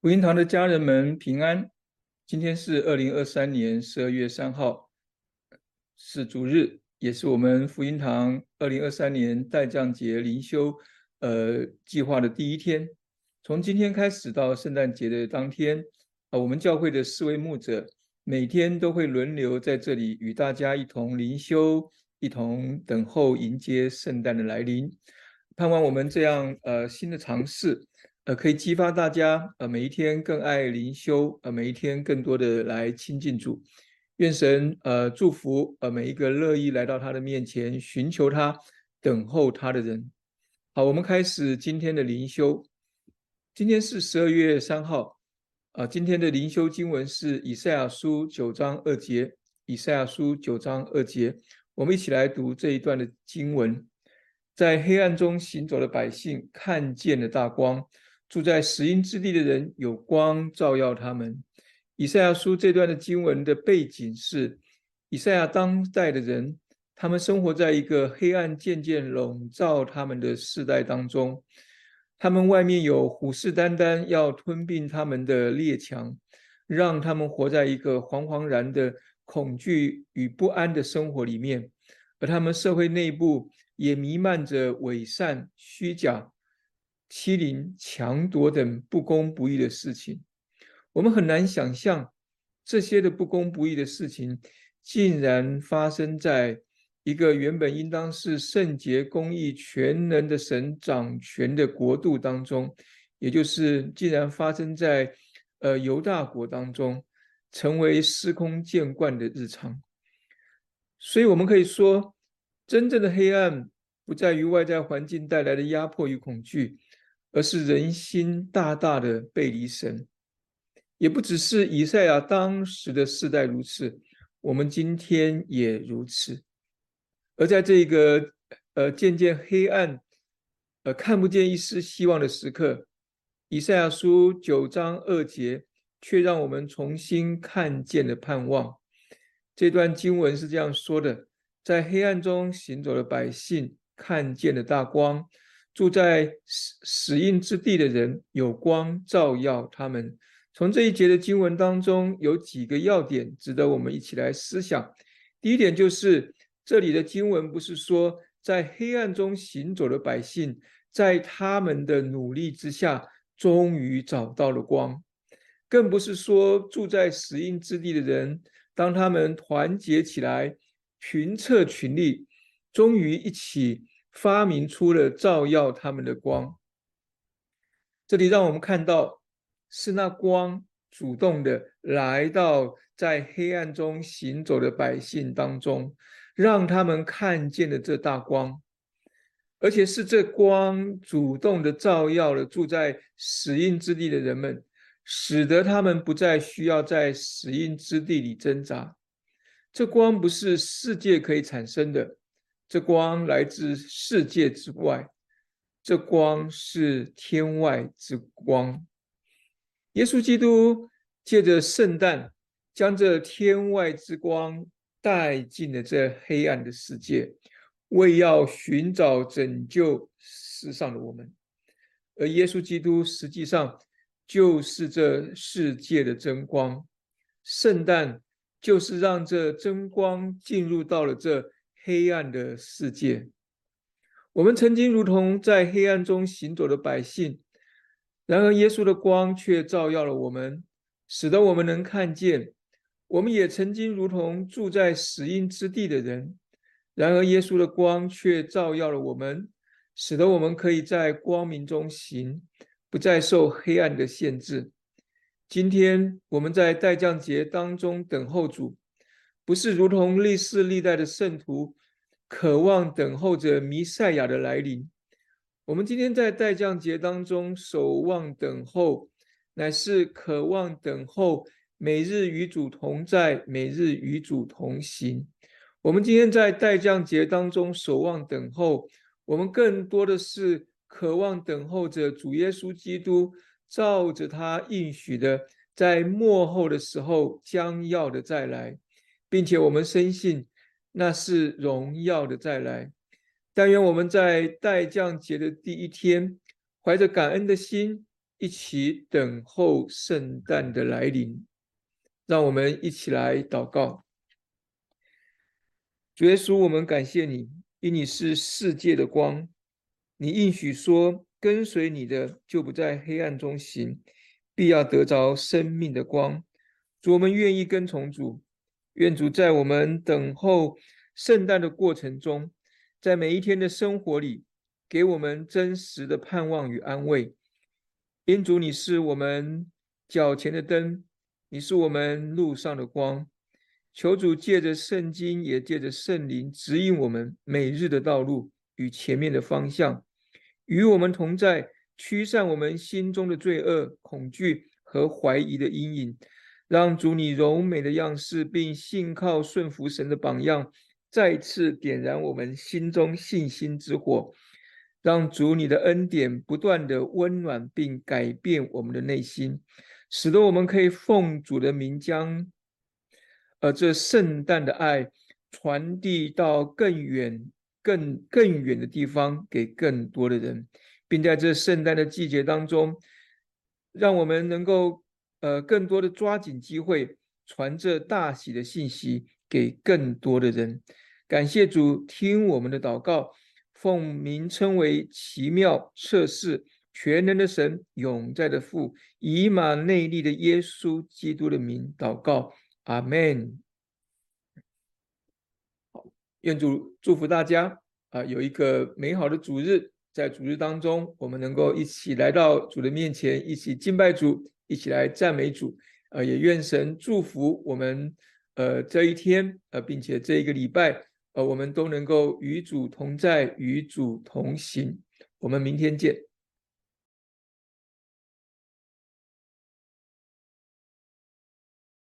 福音堂的家人们平安。今天是二零二三年十二月三号，是主日，也是我们福音堂二零二三年代降节灵修呃计划的第一天。从今天开始到圣诞节的当天，啊，我们教会的四位牧者每天都会轮流在这里与大家一同灵修，一同等候迎接圣诞的来临。盼望我们这样呃新的尝试。呃，可以激发大家，呃，每一天更爱灵修，呃，每一天更多的来亲近主。愿神，呃，祝福，呃，每一个乐意来到他的面前寻求他、等候他的人。好，我们开始今天的灵修。今天是十二月三号，啊，今天的灵修经文是以赛亚书九章二节。以赛亚书九章二节，我们一起来读这一段的经文。在黑暗中行走的百姓看见了大光。住在死荫之地的人有光照耀他们。以赛亚书这段的经文的背景是，以赛亚当代的人，他们生活在一个黑暗渐渐笼罩他们的世代当中。他们外面有虎视眈眈要吞并他们的列强，让他们活在一个惶惶然的恐惧与不安的生活里面。而他们社会内部也弥漫着伪善、虚假。欺凌、强夺等不公不义的事情，我们很难想象这些的不公不义的事情竟然发生在一个原本应当是圣洁、公义、全能的神掌权的国度当中，也就是竟然发生在呃犹大国当中，成为司空见惯的日常。所以，我们可以说，真正的黑暗不在于外在环境带来的压迫与恐惧。而是人心大大的背离神，也不只是以赛亚当时的世代如此，我们今天也如此。而在这个呃渐渐黑暗、呃看不见一丝希望的时刻，以赛亚书九章二节却让我们重新看见了盼望。这段经文是这样说的：在黑暗中行走的百姓看见了大光。住在死死荫之地的人，有光照耀他们。从这一节的经文当中，有几个要点值得我们一起来思想。第一点就是，这里的经文不是说在黑暗中行走的百姓，在他们的努力之下，终于找到了光；更不是说住在死荫之地的人，当他们团结起来，群策群力，终于一起。发明出了照耀他们的光。这里让我们看到，是那光主动的来到在黑暗中行走的百姓当中，让他们看见了这大光，而且是这光主动的照耀了住在死荫之地的人们，使得他们不再需要在死荫之地里挣扎。这光不是世界可以产生的。这光来自世界之外，这光是天外之光。耶稣基督借着圣诞，将这天外之光带进了这黑暗的世界，为要寻找拯救世上的我们。而耶稣基督实际上就是这世界的真光。圣诞就是让这真光进入到了这。黑暗的世界，我们曾经如同在黑暗中行走的百姓，然而耶稣的光却照耀了我们，使得我们能看见。我们也曾经如同住在死荫之地的人，然而耶稣的光却照耀了我们，使得我们可以在光明中行，不再受黑暗的限制。今天我们在代降节当中等候主。不是如同历世历代的圣徒，渴望等候着弥赛亚的来临。我们今天在代降节当中守望等候，乃是渴望等候每日与主同在，每日与主同行。我们今天在代降节当中守望等候，我们更多的是渴望等候着主耶稣基督，照着他应许的，在末后的时候将要的再来。并且我们深信那是荣耀的再来。但愿我们在待降节的第一天，怀着感恩的心，一起等候圣诞的来临。让我们一起来祷告。主耶稣，我们感谢你，因你是世界的光。你应许说，跟随你的就不在黑暗中行，必要得着生命的光。主，我们愿意跟从主。愿主在我们等候圣诞的过程中，在每一天的生活里，给我们真实的盼望与安慰。因主，你是我们脚前的灯。你是我们路上的光，求主借着圣经，也借着圣灵指引我们每日的道路与前面的方向，与我们同在，驱散我们心中的罪恶、恐惧和怀疑的阴影，让主你柔美的样式，并信靠顺服神的榜样，再次点燃我们心中信心之火，让主你的恩典不断的温暖并改变我们的内心。使得我们可以奉主的名，将呃这圣诞的爱传递到更远、更更远的地方，给更多的人，并在这圣诞的季节当中，让我们能够呃更多的抓紧机会，传这大喜的信息给更多的人。感谢主，听我们的祷告，奉名称为奇妙测试。全能的神，永在的父，以马内利的耶稣基督的名祷告，阿门。好，愿主祝福大家啊，有一个美好的主日，在主日当中，我们能够一起来到主的面前，一起敬拜主，一起来赞美主。呃，也愿神祝福我们，呃，这一天，呃，并且这一个礼拜，呃，我们都能够与主同在，与主同行。我们明天见。